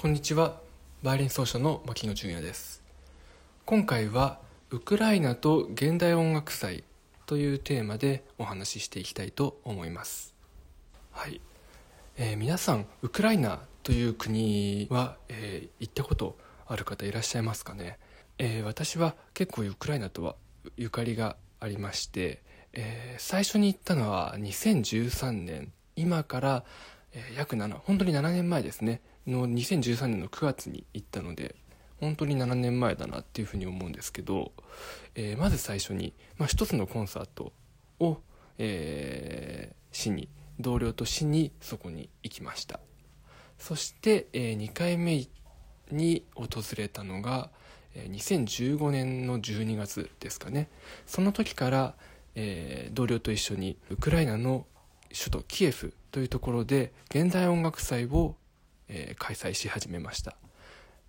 こんにちは。バイオリン奏者の牧野純也です。今回はウクライナと現代音楽祭というテーマでお話ししていきたいと思います。はい、えー、皆さんウクライナという国は、えー、行ったことある方いらっしゃいますかね、えー、私は結構ウクライナとはゆかりがありまして、え最初に行ったのは2013年。今から、え約7本当に7年前ですね。の2013年の9月に行ったので本当に7年前だなっていうふうに思うんですけど、えー、まず最初に、まあ、一つのコンサートを、えー、しに同僚としにそこに行きました。そして、えー、2回目に訪れたのが2015年の12月ですかね。その時から、えー、同僚と一緒にウクライナの首都キエフというところで現代音楽祭をえー、開催し始めました、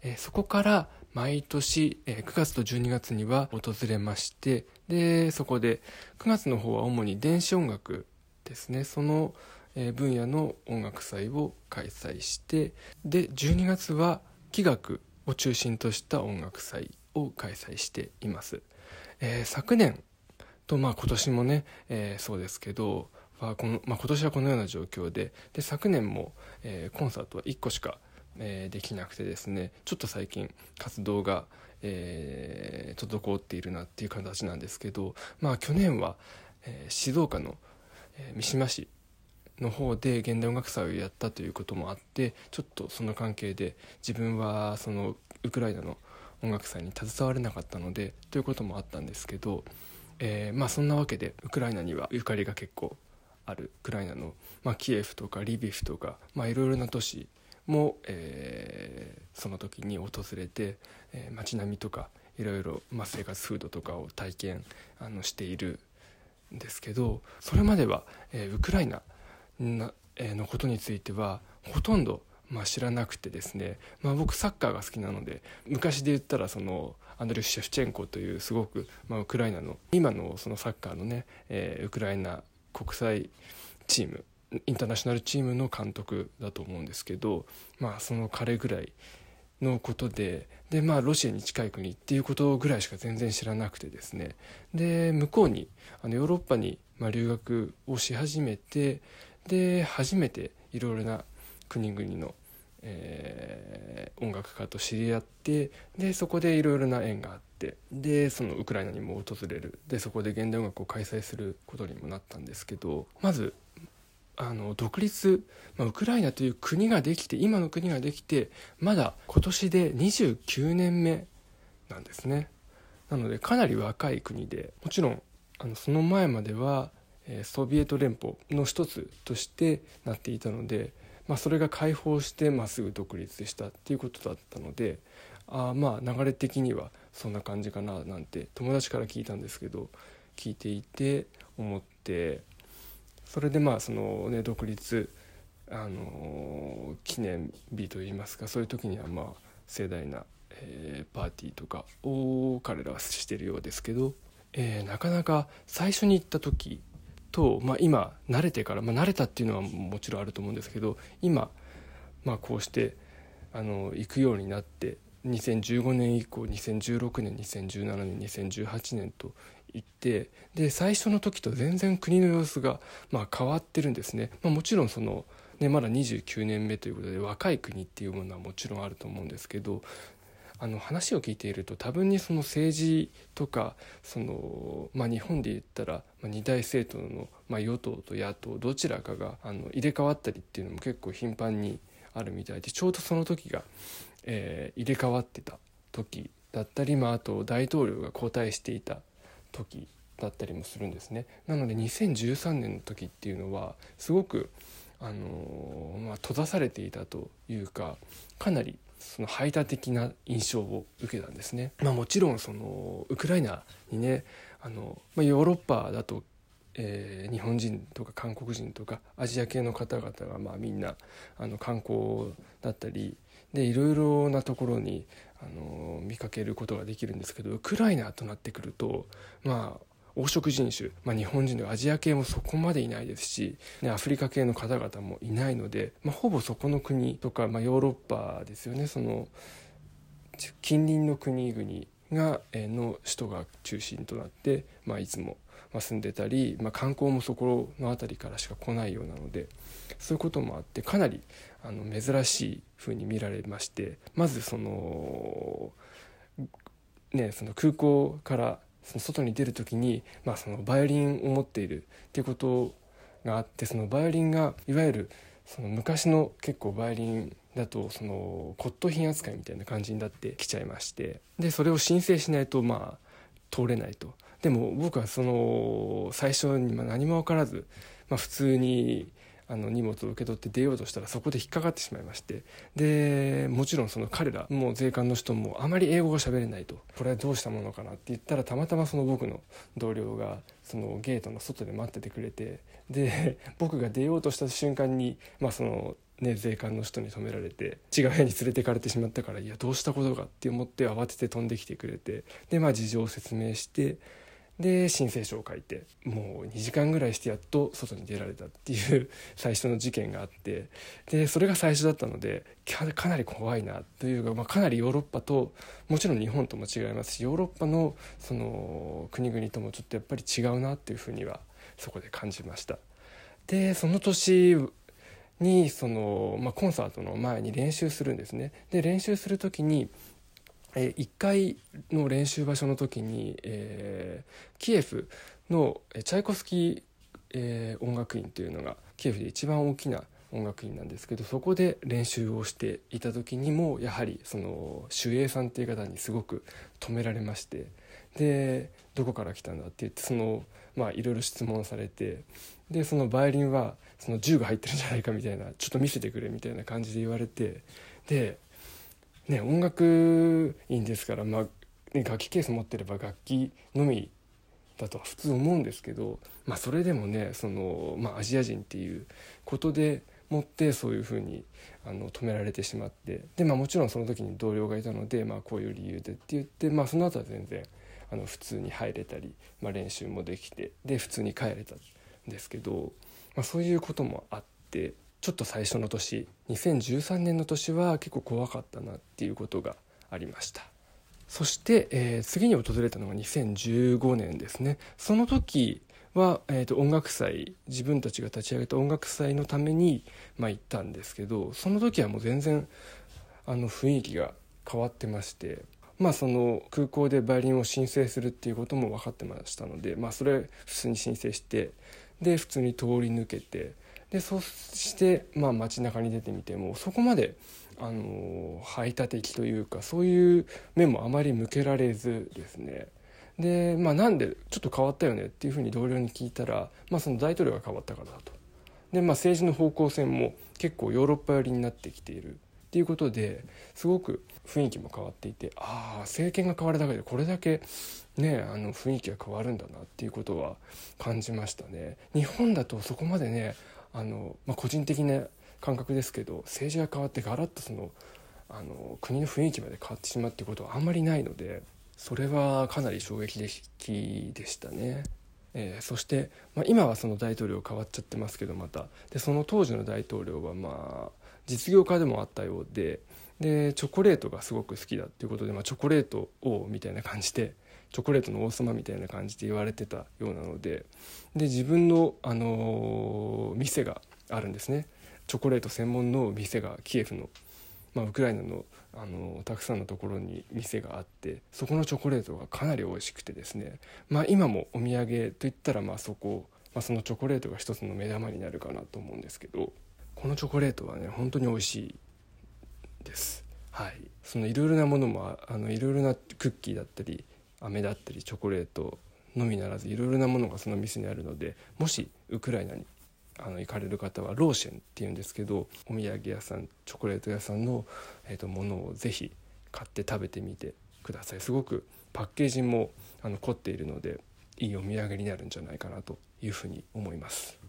えー、そこから毎年、えー、9月と12月には訪れましてでそこで9月の方は主に電子音楽ですね。その、え分野の音楽祭を開催してで12月は器楽を中心とした音楽祭を開催しています、え昨年とまあ今年もね、えそうですけどはこの、まあ、今年はこのような状況でで昨年も、えー、コンサートは1個しか、えー、できなくてですねちょっと最近活動が、えー、滞っているなっていう形なんですけど、まあ、去年は、えー、静岡の、えー、三島市の方で現代音楽祭をやったということもあってちょっとその関係で自分はそのウクライナの音楽祭に携われなかったのでということもあったんですけど、えー、まあそんなわけでウクライナにはゆかりが結構あるウクライナの、まあ、キエフとかリビフとかまあいろいろな都市も、えー、その時に訪れて、えー、街並みとかいろいろ、まあ、生活風土とかを体験あのしているんですけどそれまでは、えー、ウクライナな、えー、のことについてはほとんど、まあ、知らなくてですね、まあ、僕サッカーが好きなので昔で言ったらそのアンドレフ・シェフチェンコというすごく、まあ、ウクライナの今のそのサッカーのね、えー、ウクライナ国際チームインターナショナルチームの監督だと思うんですけどまあその彼ぐらいのことででまあロシアに近い国っていうことぐらいしか全然知らなくてですねで向こうにあのヨーロッパにま留学をし始めてで初めていろいろな国々の、えー、音楽家と知り合ってでそこでいろいろな縁があって。ってでそのウクライナにも訪れる。でそこで現代音楽を開催することにもなったんですけどまずあの独立、まあ、ウクライナという国ができて今の国ができてまだ今年で29年目なんですね。なのでかなり若い国でもちろんあのその前までは、え、ソビエト連邦の一つとしてなっていたので、まあ、それが解放して、まあ、すぐ独立したっていうことだったのであまあ流れ的にはそんな感じかななんて友達から聞いたんですけど聞いていて思ってそれでまあそのね独立あの記念日といいますかそういう時にはまあ盛大な、えー、パーティーとかを彼らはしてるようですけど、え、なかなか最初に行った時と、まあ、今慣れてから、まあ、慣れたっていうのはもちろんあると思うんですけど今、まあ、こうしてあの行くようになって2015年以降2016年2017年2018年といってで最初の時と全然国の様子が、まあ、変わってるんですね、まあ、もちろんその、ね、まだ29年目ということで若い国っていうものはもちろんあると思うんですけどあの話を聞いていると多分にその政治とかその、まあ、日本で言ったら、二大政党の、まあ、与党と野党どちらかがあの入れ替わったりっていうのも結構頻繁にあるみたいでちょうどその時がえー、入れ替わってた時だったり、まあ、あと大統領が交代していた時だったりもするんですね。なので2013年の時っていうのはすごく、あの、まあ、閉ざされていたというかかなりその排他的な印象を受けたんですね。まあ、もちろんそのウクライナにねあの、まあ、ヨーロッパだとえー、日本人とか韓国人とかアジア系の方々がまあみんなあの観光だったりでいろいろなところにあの見かけることができるんですけどウクライナとなってくるとまあ黄色人種、まあ、日本人のアジア系もそこまでいないですし、ね、アフリカ系の方々もいないので、まあ、ほぼそこの国とか、まあ、ヨーロッパですよね。その近隣の国々がえの首都が中心となって、まあ、いつも住んでたり、まあ、観光もそこの辺りからしか来ないようなのでそういうこともあってかなりあの珍しいふうに見られましてまずその,、ね、その空港からその外に出る時に、まあ、そのバイオリンを持っているっていうことがあってそのバイオリンがいわゆるその昔の結構バイオリンだとその骨董品扱いみたいな感じになってきちゃいましてでそれを申請しないとまあ通れないと。でも僕はその最初に何も分からず、まあ、普通にあの荷物を受け取って出ようとしたらそこで引っかかってしまいまして。でもちろんその彼らもう税関の人もあまり英語が喋れないと。これはどうしたものかなって言ったらたまたまその僕の同僚がそのゲートの外で待っててくれてで僕が出ようとした瞬間にまあそのね、税関の人に止められて違う部屋に連れてかれてしまったからいやどうしたことかって思って慌てて飛んできてくれてでまあ事情を説明してで申請書を書いてもう2時間ぐらいしてやっと外に出られたっていう最初の事件があってでそれが最初だったのでかなり怖いなというか、まあ、かなりヨーロッパともちろん日本とも違いますしヨーロッパのその国々ともちょっとやっぱり違うなっていうふうにはそこで感じました。でその年にその、まあ、コンサートの前に練習するんですね。で練習する時にえ1回の練習場所の時に、えー、キエフのチャイコスキー、えー、音楽院というのがキエフで一番大きな音楽院なんですけどそこで練習をしていた時にもやはりその守衛さんっていう方にすごく止められましてでどこから来たんだって言ってそのまあいろいろ質問されてでそのバイオリンはその銃が入ってるんじゃないかみたいなちょっと見せてくれみたいな感じで言われてで、ね、音楽院ですから、まあね、楽器ケース持ってれば楽器のみだとは普通思うんですけど、まあ、それでもねその、まあ、アジア人っていうことでもってそういうふうにあの止められてしまってで、まあ、もちろんその時に同僚がいたので、まあ、こういう理由でって言って、まあ、その後は全然あの普通に入れたり、まあ、練習もできてで普通に帰れた。ですけど、まあ、そういうこともあってちょっと最初の年2013年の年は結構怖かったなっていうことがありました。そして、えー、次に訪れたのが2015年ですね。その時は、えーと、音楽祭自分たちが立ち上げた音楽祭のために、まあ、行ったんですけどその時はもう全然あの雰囲気が変わってましてまあその空港でバイオリンを申請するっていうことも分かってましたので、まあ、それ普通に申請してで普通に通り抜けてでそしてまあ街中に出てみてもそこまであの排他的というかそういう面もあまり向けられずですね。で、まあ、なんでちょっと変わったよねっていうふうに同僚に聞いたら、まあ、その大統領が変わったからだと。で、まあ、政治の方向性も結構ヨーロッパ寄りになってきている。っていうことですごく雰囲気も変わっていてああ政権が変わるだけでこれだけねあの雰囲気が変わるんだなっていうことは感じましたね日本だとそこまでねあの、まあ、個人的な感覚ですけど政治が変わってガラッとそのあの国の雰囲気まで変わってしまうっていうことはあんまりないのでそれはかなり衝撃的でしたね。えー、そして、まあ、今はその大統領変わっちゃってますけどまたでその当時の大統領はまあ実業家でもあったようででチョコレートがすごく好きだっていうことで、まあ、チョコレート王みたいな感じでチョコレートの王様みたいな感じで言われてたようなのでで自分の、あのー、店があるんですねチョコレート専門の店がキエフの、まあ、ウクライナの、あのー、たくさんのところに店があってそこのチョコレートがかなり美味しくてですね、まあ、今もお土産といったらまあそこ、まあ、そのチョコレートが一つの目玉になるかなと思うんですけど。このチョコレートはね本当に美味しいです。はい。そのいろいろなものもあのいろいろなクッキーだったり飴だったりチョコレートのみならずいろいろなものがその店にあるのでもしウクライナにあの行かれる方はローシェンっていうんですけどお土産屋さんチョコレート屋さんの、えーと、ものをぜひ買って食べてみてください。すごくパッケージもあの凝っているのでいいお土産になるんじゃないかなというふうに思います。